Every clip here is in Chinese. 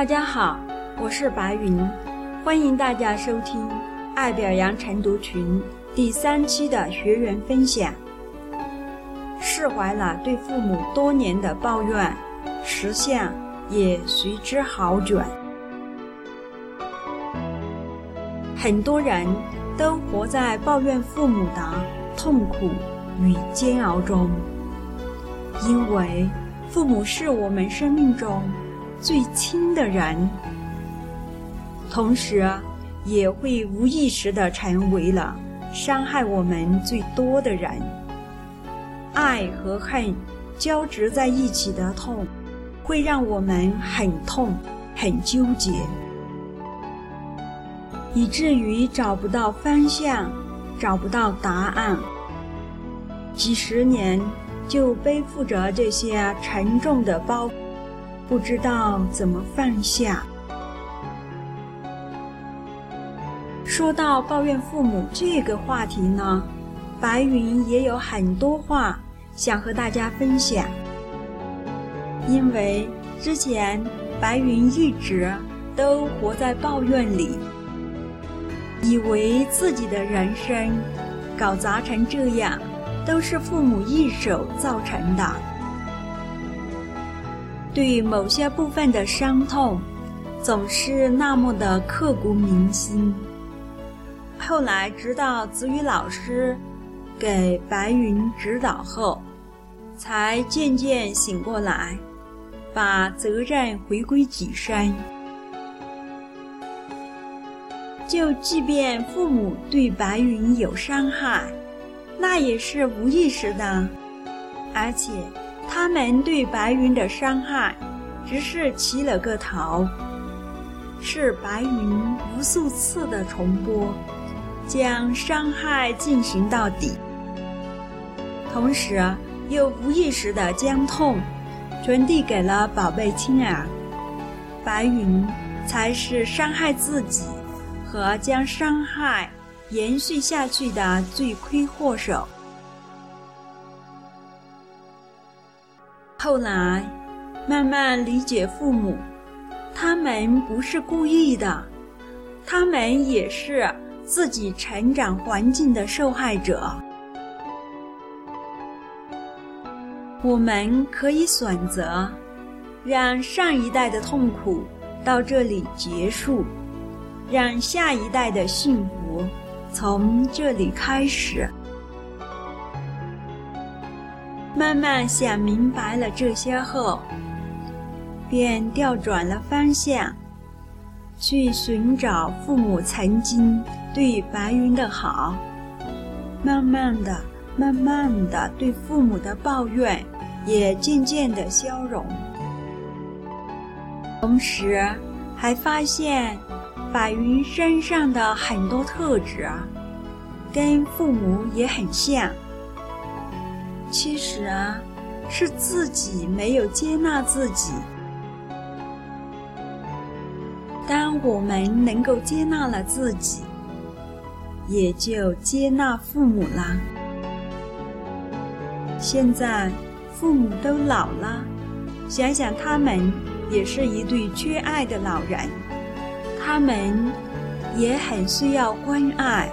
大家好，我是白云，欢迎大家收听爱表扬晨读群第三期的学员分享。释怀了对父母多年的抱怨，实相也随之好转。很多人都活在抱怨父母的痛苦与煎熬中，因为父母是我们生命中最亲的人，同时也会无意识的成为了伤害我们最多的人。爱和恨交织在一起的痛，会让我们很痛、很纠结。以至于找不到方向，找不到答案。几十年就背负着这些沉重的包，不知道怎么放下。说到抱怨父母这个话题呢，白云也有很多话想和大家分享。因为之前白云一直都活在抱怨里。以为自己的人生搞砸成这样，都是父母一手造成的。对某些部分的伤痛，总是那么的刻骨铭心。后来，直到子宇老师给白云指导后，才渐渐醒过来，把责任回归己身。就即便父母对白云有伤害，那也是无意识的，而且他们对白云的伤害，只是起了个头，是白云无数次的重播，将伤害进行到底，同时又无意识的将痛传递给了宝贝亲儿，白云才是伤害自己。和将伤害延续下去的罪魁祸首。后来，慢慢理解父母，他们不是故意的，他们也是自己成长环境的受害者。我们可以选择，让上一代的痛苦到这里结束。让下一代的幸福从这里开始。慢慢想明白了这些后，便调转了方向，去寻找父母曾经对白云的好。慢慢的、慢慢的，对父母的抱怨也渐渐的消融，同时还发现。白云身上的很多特质，跟父母也很像。其实啊，是自己没有接纳自己。当我们能够接纳了自己，也就接纳父母了。现在父母都老了，想想他们也是一对缺爱的老人。他们也很需要关爱。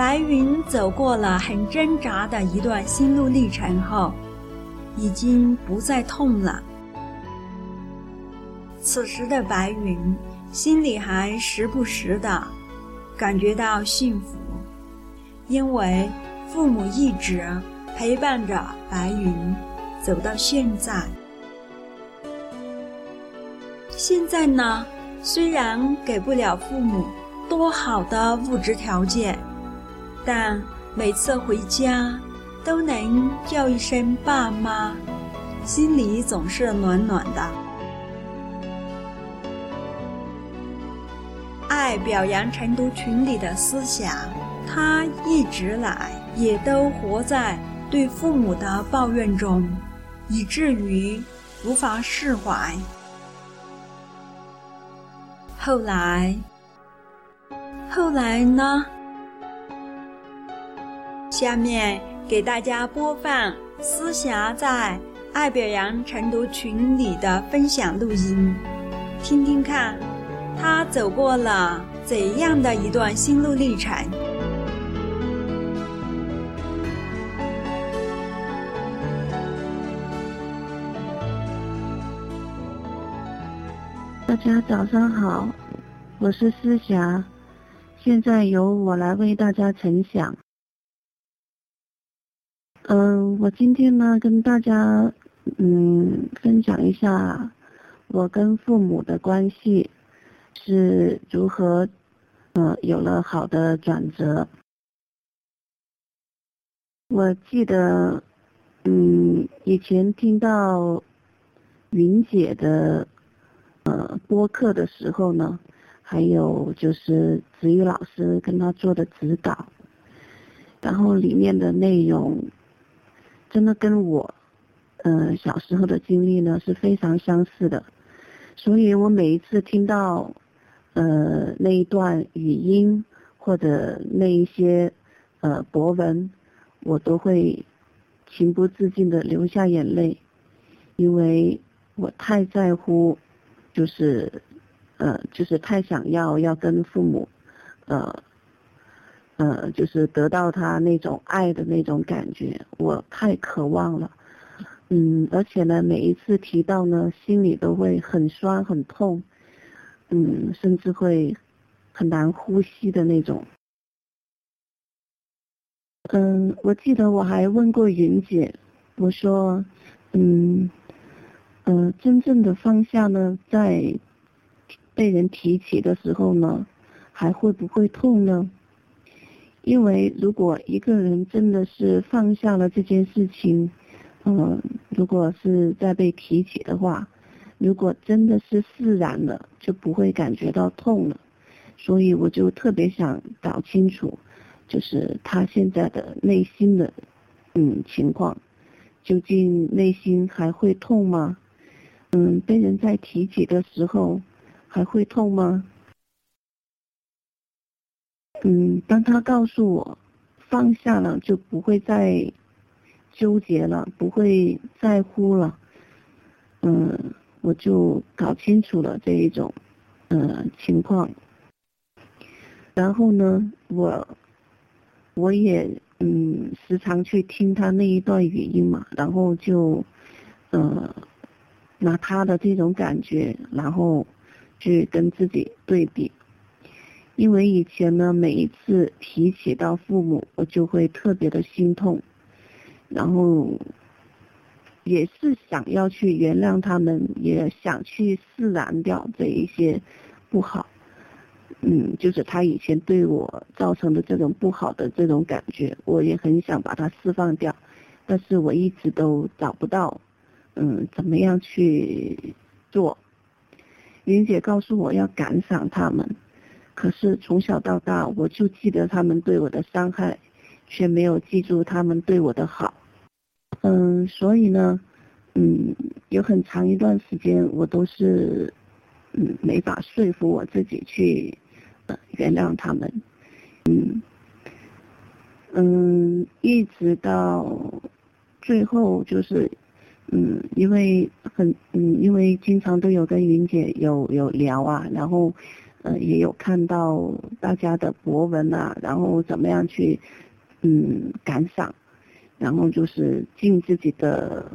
白云走过了很挣扎的一段心路历程后，已经不再痛了。此时的白云心里还时不时的感觉到幸福，因为父母一直陪伴着白云。走到现在，现在呢，虽然给不了父母多好的物质条件，但每次回家都能叫一声爸妈，心里总是暖暖的。爱表扬成都群里的思想，他一直来也都活在对父母的抱怨中。以至于无法释怀。后来，后来呢？下面给大家播放思霞在爱表扬晨读群里的分享录音，听听看，他走过了怎样的一段心路历程。大家早上好，我是思霞，现在由我来为大家呈享。嗯，我今天呢跟大家嗯分享一下我跟父母的关系是如何呃有了好的转折。我记得嗯以前听到云姐的。呃，播客的时候呢，还有就是子宇老师跟他做的指导，然后里面的内容，真的跟我，呃小时候的经历呢是非常相似的，所以我每一次听到，呃那一段语音或者那一些，呃博文，我都会情不自禁的流下眼泪，因为我太在乎。就是，呃，就是太想要要跟父母，呃，呃，就是得到他那种爱的那种感觉，我太渴望了，嗯，而且呢，每一次提到呢，心里都会很酸很痛，嗯，甚至会很难呼吸的那种。嗯，我记得我还问过云姐，我说，嗯。嗯，真正的放下呢，在被人提起的时候呢，还会不会痛呢？因为如果一个人真的是放下了这件事情，嗯，如果是在被提起的话，如果真的是释然了，就不会感觉到痛了。所以我就特别想搞清楚，就是他现在的内心的嗯情况，究竟内心还会痛吗？嗯，被人在提起的时候，还会痛吗？嗯，当他告诉我放下了，就不会再纠结了，不会在乎了。嗯，我就搞清楚了这一种嗯情况。然后呢，我我也嗯时常去听他那一段语音嘛，然后就嗯。拿他的这种感觉，然后去跟自己对比，因为以前呢，每一次提起到父母，我就会特别的心痛，然后也是想要去原谅他们，也想去释然掉这一些不好，嗯，就是他以前对我造成的这种不好的这种感觉，我也很想把它释放掉，但是我一直都找不到。嗯，怎么样去做？云姐告诉我要感赏他们，可是从小到大我就记得他们对我的伤害，却没有记住他们对我的好。嗯，所以呢，嗯，有很长一段时间我都是，嗯，没法说服我自己去，原谅他们。嗯，嗯，一直到最后就是。嗯，因为很嗯，因为经常都有跟云姐有有聊啊，然后，呃，也有看到大家的博文啊，然后怎么样去嗯感赏，然后就是尽自己的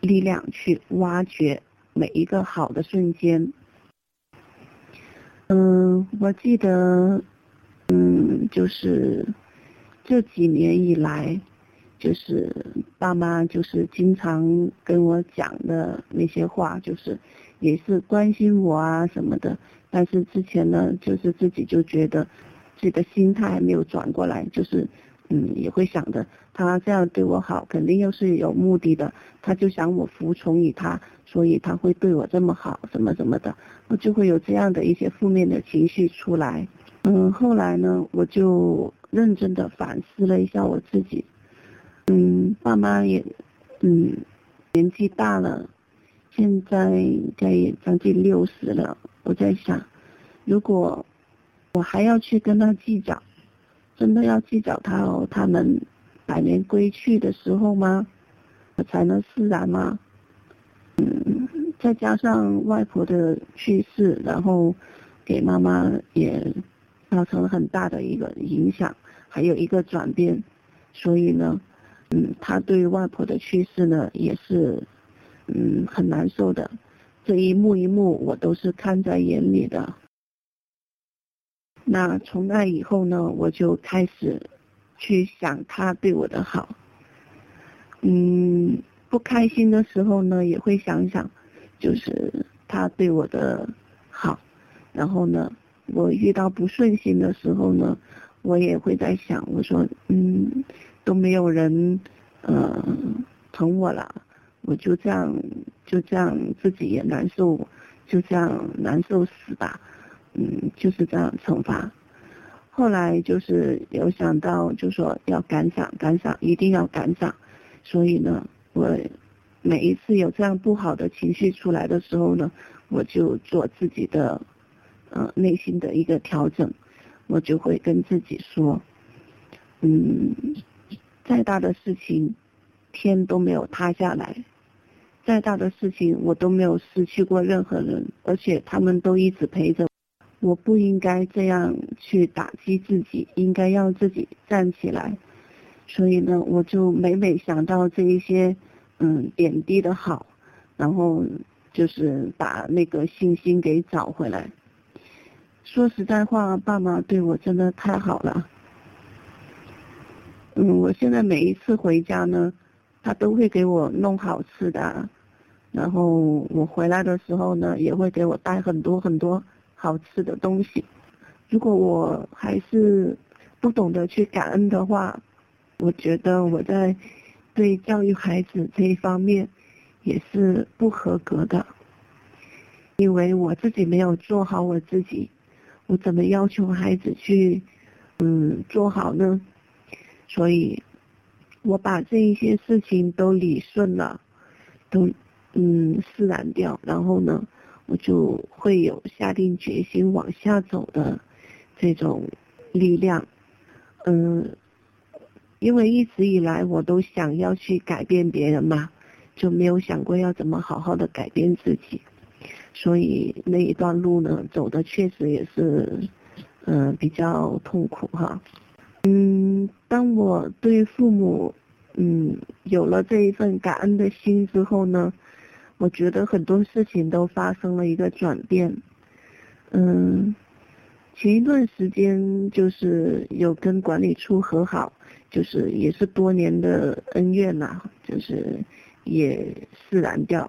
力量去挖掘每一个好的瞬间。嗯，我记得，嗯，就是这几年以来。就是爸妈就是经常跟我讲的那些话，就是也是关心我啊什么的。但是之前呢，就是自己就觉得自己的心态还没有转过来，就是嗯也会想着他这样对我好，肯定又是有目的的。他就想我服从于他，所以他会对我这么好，什么什么的，我就会有这样的一些负面的情绪出来。嗯，后来呢，我就认真的反思了一下我自己。嗯，爸妈也，嗯，年纪大了，现在应该也将近六十了。我在想，如果我还要去跟他计较，真的要计较他哦，他们百年归去的时候吗？才能释然吗。嗯，再加上外婆的去世，然后给妈妈也造成了很大的一个影响，还有一个转变，所以呢，嗯，他对外婆的去世呢也是嗯很难受的，这一幕一幕我都是看在眼里的。那从那以后呢，我就开始去想他对我的好。嗯，不开心的时候呢，也会想想，就是他对我的好。然后呢，我遇到不顺心的时候呢，我也会在想，我说，嗯，都没有人，呃，疼我了，我就这样，就这样自己也难受，就这样难受死吧。嗯，就是这样惩罚。后来就是有想到，就说要感赏，感赏，一定要感赏。所以呢，我每一次有这样不好的情绪出来的时候呢，我就做自己的，呃，内心的一个调整。我就会跟自己说，嗯，再大的事情，天都没有塌下来；再大的事情，我都没有失去过任何人，而且他们都一直陪着。我不应该这样去打击自己，应该让自己站起来。所以呢，我就每每想到这一些，嗯，点滴的好，然后就是把那个信心给找回来。说实在话，爸妈对我真的太好了。嗯，我现在每一次回家呢，他都会给我弄好吃的，然后我回来的时候呢，也会给我带很多很多。好吃的东西，如果我还是不懂得去感恩的话，我觉得我在对教育孩子这一方面也是不合格的，因为我自己没有做好我自己，我怎么要求孩子去嗯做好呢？所以，我把这一些事情都理顺了，都嗯释然掉，然后呢？我就会有下定决心往下走的这种力量，嗯，因为一直以来我都想要去改变别人嘛，就没有想过要怎么好好的改变自己，所以那一段路呢，走的确实也是，嗯，比较痛苦哈，嗯，当我对父母，嗯，有了这一份感恩的心之后呢。我觉得很多事情都发生了一个转变，嗯，前一段时间就是有跟管理处和好，就是也是多年的恩怨呐，就是也释然掉，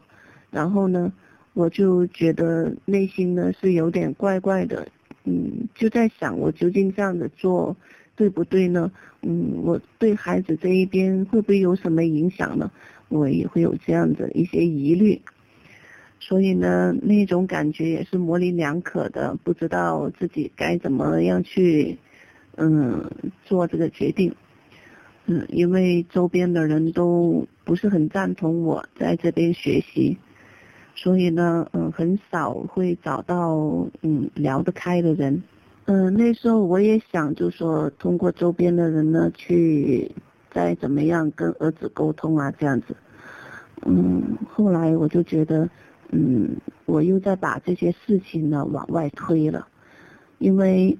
然后呢，我就觉得内心呢是有点怪怪的，嗯，就在想我究竟这样的做对不对呢？嗯，我对孩子这一边会不会有什么影响呢？我也会有这样的一些疑虑，所以呢，那种感觉也是模棱两可的，不知道自己该怎么样去，嗯，做这个决定，嗯，因为周边的人都不是很赞同我在这边学习，所以呢，嗯，很少会找到嗯聊得开的人，嗯，那时候我也想，就说通过周边的人呢去。再怎么样跟儿子沟通啊，这样子，嗯，后来我就觉得，嗯，我又在把这些事情呢往外推了，因为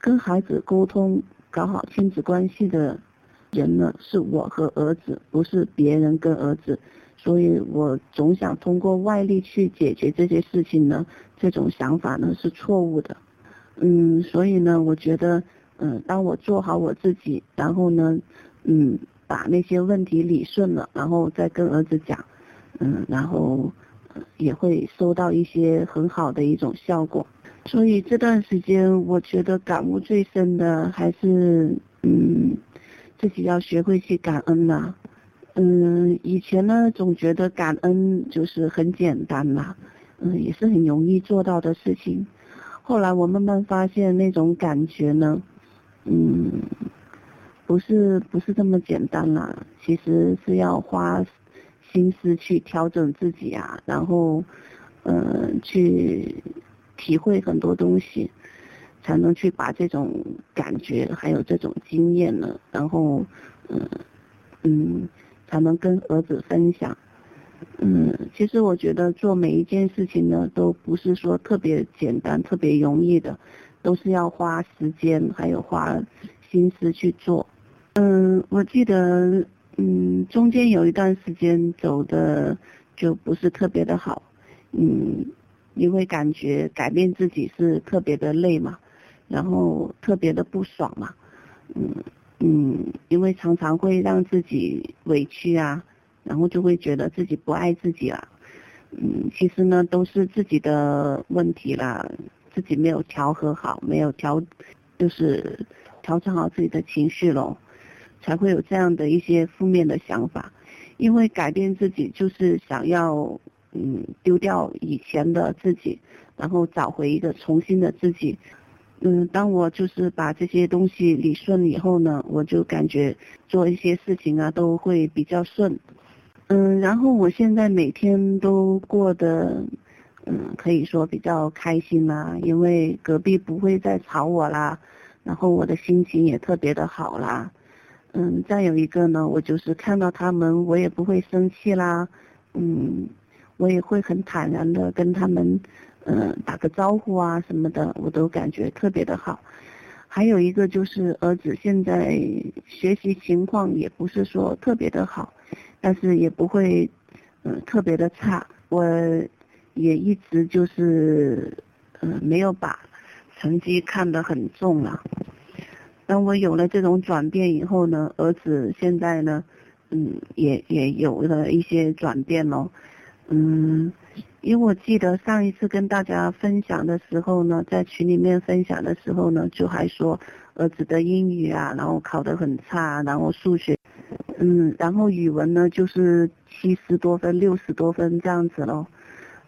跟孩子沟通、搞好亲子关系的人呢是我和儿子，不是别人跟儿子，所以我总想通过外力去解决这些事情呢，这种想法呢是错误的，嗯，所以呢，我觉得，嗯，当我做好我自己，然后呢。嗯，把那些问题理顺了，然后再跟儿子讲，嗯，然后也会收到一些很好的一种效果。所以这段时间，我觉得感悟最深的还是，嗯，自己要学会去感恩呐。嗯，以前呢，总觉得感恩就是很简单嘛，嗯，也是很容易做到的事情。后来我慢慢发现那种感觉呢，嗯。不是不是这么简单啦，其实是要花心思去调整自己啊，然后，嗯，去体会很多东西，才能去把这种感觉还有这种经验呢，然后，嗯嗯，才能跟儿子分享。嗯，其实我觉得做每一件事情呢，都不是说特别简单、特别容易的，都是要花时间还有花心思去做。嗯，我记得，嗯，中间有一段时间走的就不是特别的好，嗯，因为感觉改变自己是特别的累嘛，然后特别的不爽嘛，嗯嗯，因为常常会让自己委屈啊。然后就会觉得自己不爱自己了，嗯，其实呢都是自己的问题啦，自己没有调和好，没有调，就是调整好自己的情绪咯，才会有这样的一些负面的想法。因为改变自己就是想要，嗯，丢掉以前的自己，然后找回一个重新的自己。嗯，当我就是把这些东西理顺以后呢，我就感觉做一些事情啊都会比较顺。嗯，然后我现在每天都过得，嗯，可以说比较开心啦，因为隔壁不会再吵我啦，然后我的心情也特别的好啦，嗯，再有一个呢，我就是看到他们，我也不会生气啦，嗯，我也会很坦然的跟他们，嗯，打个招呼啊什么的，我都感觉特别的好。还有一个就是儿子现在学习情况也不是说特别的好。但是也不会，嗯，特别的差。我也一直就是，嗯，没有把成绩看得很重了。当我有了这种转变以后呢，儿子现在呢，嗯，也也有了一些转变咯。嗯，因为我记得上一次跟大家分享的时候呢，在群里面分享的时候呢，就还说儿子的英语啊，然后考得很差，然后数学。嗯，然后语文呢就是七十多分、六十多分这样子咯。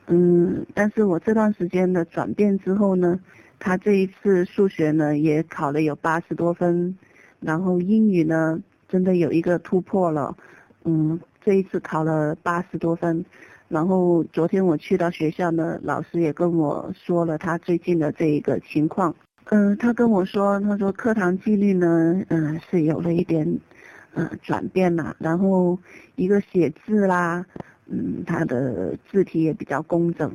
嗯，但是我这段时间的转变之后呢，他这一次数学呢也考了有八十多分，然后英语呢真的有一个突破了。嗯，这一次考了八十多分，然后昨天我去到学校呢，老师也跟我说了他最近的这一个情况。嗯，他跟我说，他说课堂纪律呢，嗯，是有了一点。嗯，转变了，然后一个写字啦，嗯，他的字体也比较工整，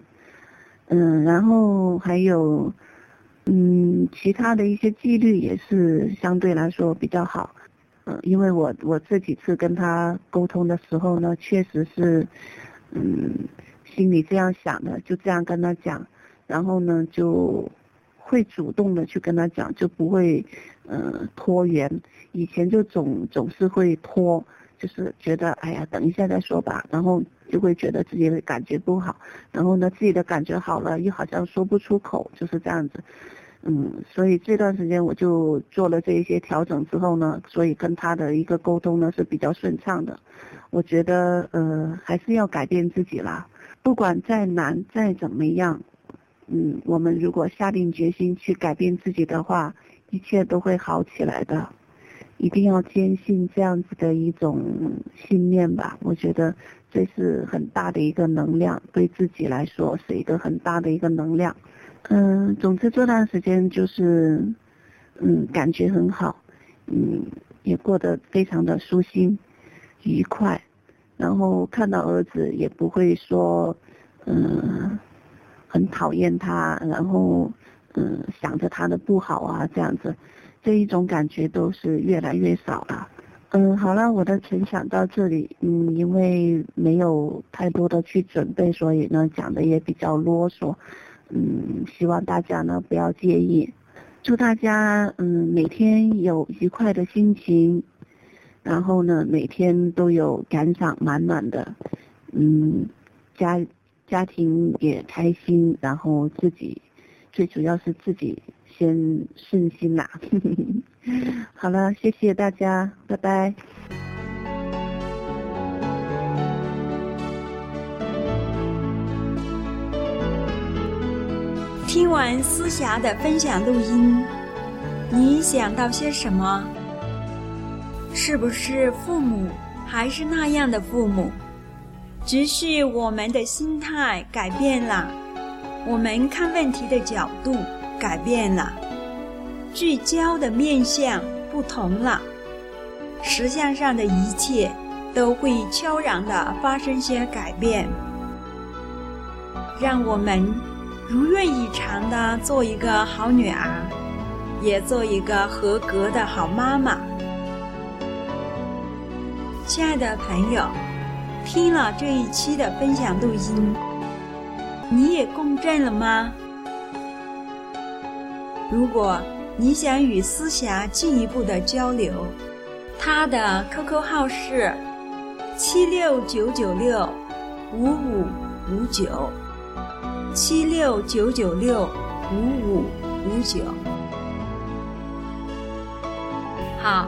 嗯，然后还有，嗯，其他的一些纪律也是相对来说比较好，嗯，因为我我这几次跟他沟通的时候呢，确实是，嗯，心里这样想的，就这样跟他讲，然后呢就。会主动的去跟他讲，就不会，呃，拖延。以前就总总是会拖，就是觉得哎呀，等一下再说吧，然后就会觉得自己的感觉不好，然后呢，自己的感觉好了，又好像说不出口，就是这样子。嗯，所以这段时间我就做了这一些调整之后呢，所以跟他的一个沟通呢是比较顺畅的。我觉得呃，还是要改变自己啦，不管再难再怎么样。嗯，我们如果下定决心去改变自己的话，一切都会好起来的。一定要坚信这样子的一种信念吧，我觉得这是很大的一个能量，对自己来说是一个很大的一个能量。嗯，总之这段时间就是，嗯，感觉很好，嗯，也过得非常的舒心、愉快，然后看到儿子也不会说，嗯。很讨厌他，然后，嗯，想着他的不好啊，这样子，这一种感觉都是越来越少了。嗯，好了，我的分享到这里，嗯，因为没有太多的去准备，所以呢讲的也比较啰嗦，嗯，希望大家呢不要介意。祝大家嗯每天有愉快的心情，然后呢每天都有感想满满的，嗯，家。家庭也开心，然后自己最主要是自己先顺心啦。好了，谢谢大家，拜拜。听完思霞的分享录音，你想到些什么？是不是父母还是那样的父母？只是我们的心态改变了，我们看问题的角度改变了，聚焦的面向不同了，实相上的一切都会悄然的发生些改变。让我们如愿以偿的做一个好女儿，也做一个合格的好妈妈。亲爱的朋友，听了这一期的分享录音，你也共振了吗？如果你想与思霞进一步的交流，她的 QQ 号是七六九九六五五五九。七六九九六五五五九，好，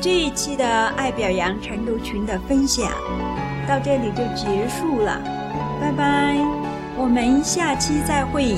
这一期的爱表扬晨读群的分享到这里就结束了，拜拜，我们下期再会。